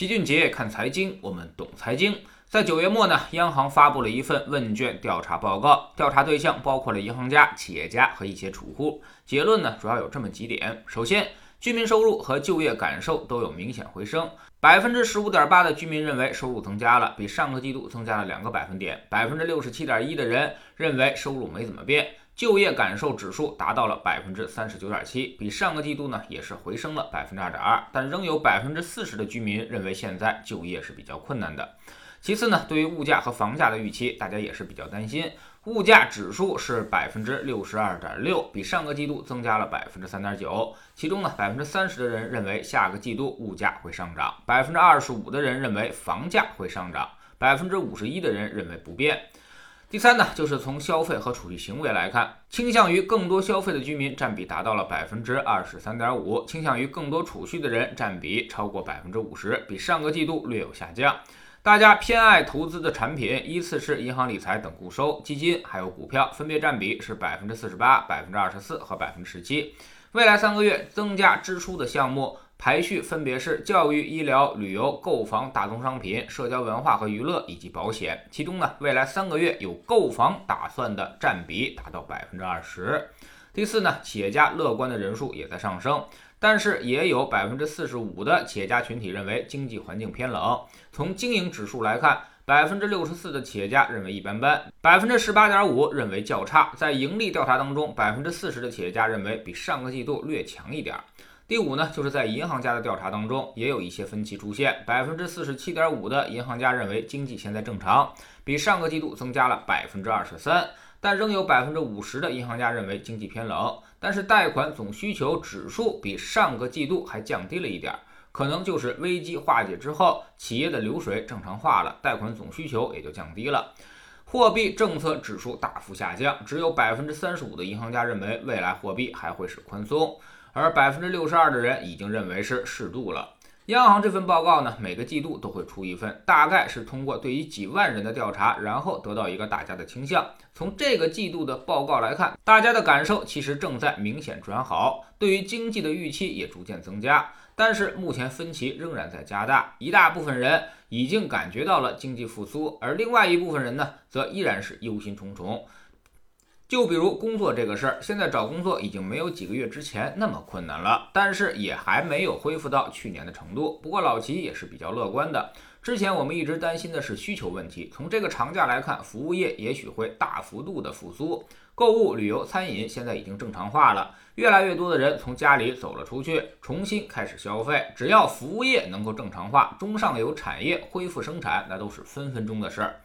齐俊杰看财经，我们懂财经。在九月末呢，央行发布了一份问卷调查报告，调查对象包括了银行家、企业家和一些储户。结论呢，主要有这么几点：首先，居民收入和就业感受都有明显回升。百分之十五点八的居民认为收入增加了，比上个季度增加了两个百分点。百分之六十七点一的人认为收入没怎么变。就业感受指数达到了百分之三十九点七，比上个季度呢也是回升了百分之二点二，但仍有百分之四十的居民认为现在就业是比较困难的。其次呢，对于物价和房价的预期，大家也是比较担心。物价指数是百分之六十二点六，比上个季度增加了百分之三点九。其中呢，百分之三十的人认为下个季度物价会上涨，百分之二十五的人认为房价会上涨，百分之五十一的人认为不变。第三呢，就是从消费和储蓄行为来看，倾向于更多消费的居民占比达到了百分之二十三点五，倾向于更多储蓄的人占比超过百分之五十，比上个季度略有下降。大家偏爱投资的产品依次是银行理财等固收、基金，还有股票，分别占比是百分之四十八、百分之二十四和百分之十七。未来三个月增加支出的项目。排序分别是教育、医疗、旅游、购房、大宗商品、社交文化和娱乐以及保险。其中呢，未来三个月有购房打算的占比达到百分之二十。第四呢，企业家乐观的人数也在上升，但是也有百分之四十五的企业家群体认为经济环境偏冷。从经营指数来看，百分之六十四的企业家认为一般般，百分之十八点五认为较差。在盈利调查当中，百分之四十的企业家认为比上个季度略强一点。第五呢，就是在银行家的调查当中，也有一些分歧出现。百分之四十七点五的银行家认为经济现在正常，比上个季度增加了百分之二十三，但仍有百分之五十的银行家认为经济偏冷。但是贷款总需求指数比上个季度还降低了一点，可能就是危机化解之后，企业的流水正常化了，贷款总需求也就降低了。货币政策指数大幅下降，只有百分之三十五的银行家认为未来货币还会是宽松。而百分之六十二的人已经认为是适度了。央行这份报告呢，每个季度都会出一份，大概是通过对于几万人的调查，然后得到一个大家的倾向。从这个季度的报告来看，大家的感受其实正在明显转好，对于经济的预期也逐渐增加。但是目前分歧仍然在加大，一大部分人已经感觉到了经济复苏，而另外一部分人呢，则依然是忧心忡忡。就比如工作这个事儿，现在找工作已经没有几个月之前那么困难了，但是也还没有恢复到去年的程度。不过老齐也是比较乐观的。之前我们一直担心的是需求问题，从这个长假来看，服务业也许会大幅度的复苏，购物、旅游、餐饮现在已经正常化了，越来越多的人从家里走了出去，重新开始消费。只要服务业能够正常化，中上游产业恢复生产，那都是分分钟的事儿。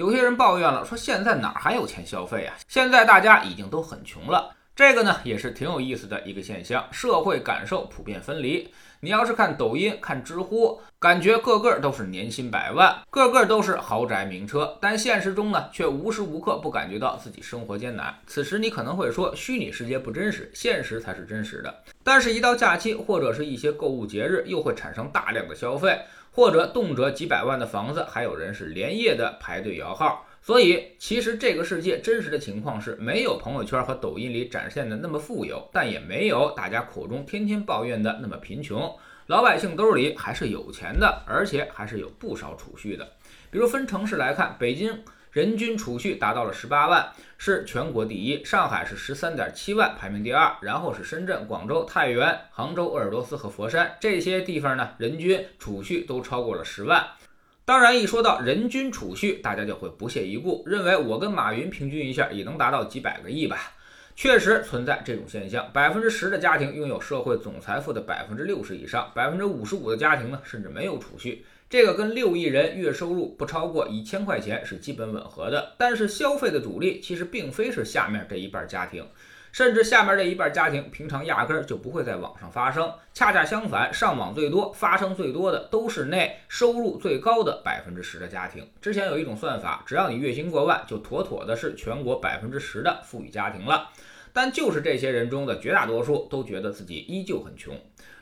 有些人抱怨了，说现在哪还有钱消费啊？现在大家已经都很穷了。这个呢也是挺有意思的一个现象，社会感受普遍分离。你要是看抖音、看知乎，感觉个个都是年薪百万，个个都是豪宅名车，但现实中呢却无时无刻不感觉到自己生活艰难。此时你可能会说，虚拟世界不真实，现实才是真实的。但是，一到假期或者是一些购物节日，又会产生大量的消费。或者动辄几百万的房子，还有人是连夜的排队摇号。所以，其实这个世界真实的情况是没有朋友圈和抖音里展现的那么富有，但也没有大家口中天天抱怨的那么贫穷。老百姓兜里还是有钱的，而且还是有不少储蓄的。比如分城市来看，北京。人均储蓄达到了十八万，是全国第一。上海是十三点七万，排名第二。然后是深圳、广州、太原、杭州、鄂尔多斯和佛山这些地方呢，人均储蓄都超过了十万。当然，一说到人均储蓄，大家就会不屑一顾，认为我跟马云平均一下也能达到几百个亿吧。确实存在这种现象，百分之十的家庭拥有社会总财富的百分之六十以上，百分之五十五的家庭呢，甚至没有储蓄。这个跟六亿人月收入不超过一千块钱是基本吻合的，但是消费的主力其实并非是下面这一半家庭，甚至下面这一半家庭平常压根儿就不会在网上发生。恰恰相反，上网最多、发生最多的都是那收入最高的百分之十的家庭。之前有一种算法，只要你月薪过万，就妥妥的是全国百分之十的富裕家庭了。但就是这些人中的绝大多数都觉得自己依旧很穷。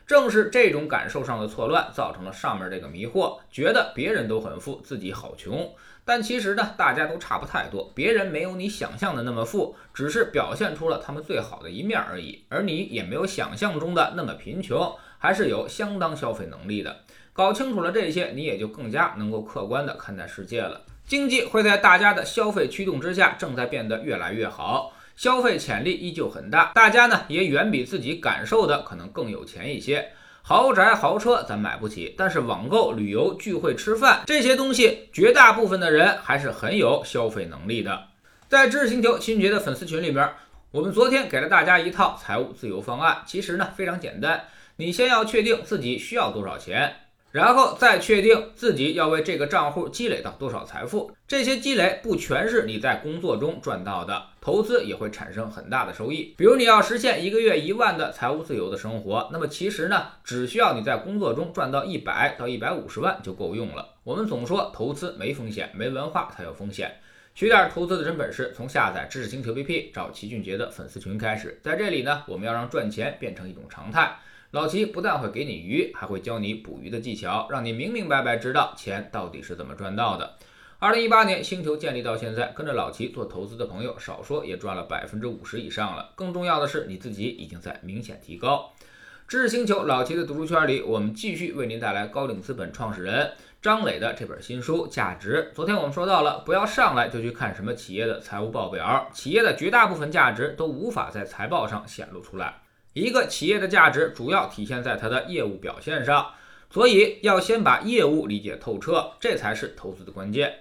正是这种感受上的错乱，造成了上面这个迷惑，觉得别人都很富，自己好穷。但其实呢，大家都差不太多，别人没有你想象的那么富，只是表现出了他们最好的一面而已。而你也没有想象中的那么贫穷，还是有相当消费能力的。搞清楚了这些，你也就更加能够客观地看待世界了。经济会在大家的消费驱动之下，正在变得越来越好，消费潜力依旧很大，大家呢也远比自己感受的可能更有钱一些。豪宅、豪车咱买不起，但是网购、旅游、聚会、吃饭这些东西，绝大部分的人还是很有消费能力的。在知识星球新觉的粉丝群里边，我们昨天给了大家一套财务自由方案，其实呢非常简单。你先要确定自己需要多少钱，然后再确定自己要为这个账户积累到多少财富。这些积累不全是你在工作中赚到的，投资也会产生很大的收益。比如你要实现一个月一万的财务自由的生活，那么其实呢，只需要你在工作中赚到一百到一百五十万就够用了。我们总说投资没风险，没文化才有风险。学点投资的真本事，从下载知识星球 APP 找齐俊杰的粉丝群开始。在这里呢，我们要让赚钱变成一种常态。老齐不但会给你鱼，还会教你捕鱼的技巧，让你明明白白知道钱到底是怎么赚到的。二零一八年星球建立到现在，跟着老齐做投资的朋友，少说也赚了百分之五十以上了。更重要的是，你自己已经在明显提高。知识星球老齐的读书圈里，我们继续为您带来高瓴资本创始人张磊的这本新书《价值》。昨天我们说到了，不要上来就去看什么企业的财务报表，企业的绝大部分价值都无法在财报上显露出来。一个企业的价值主要体现在它的业务表现上，所以要先把业务理解透彻，这才是投资的关键。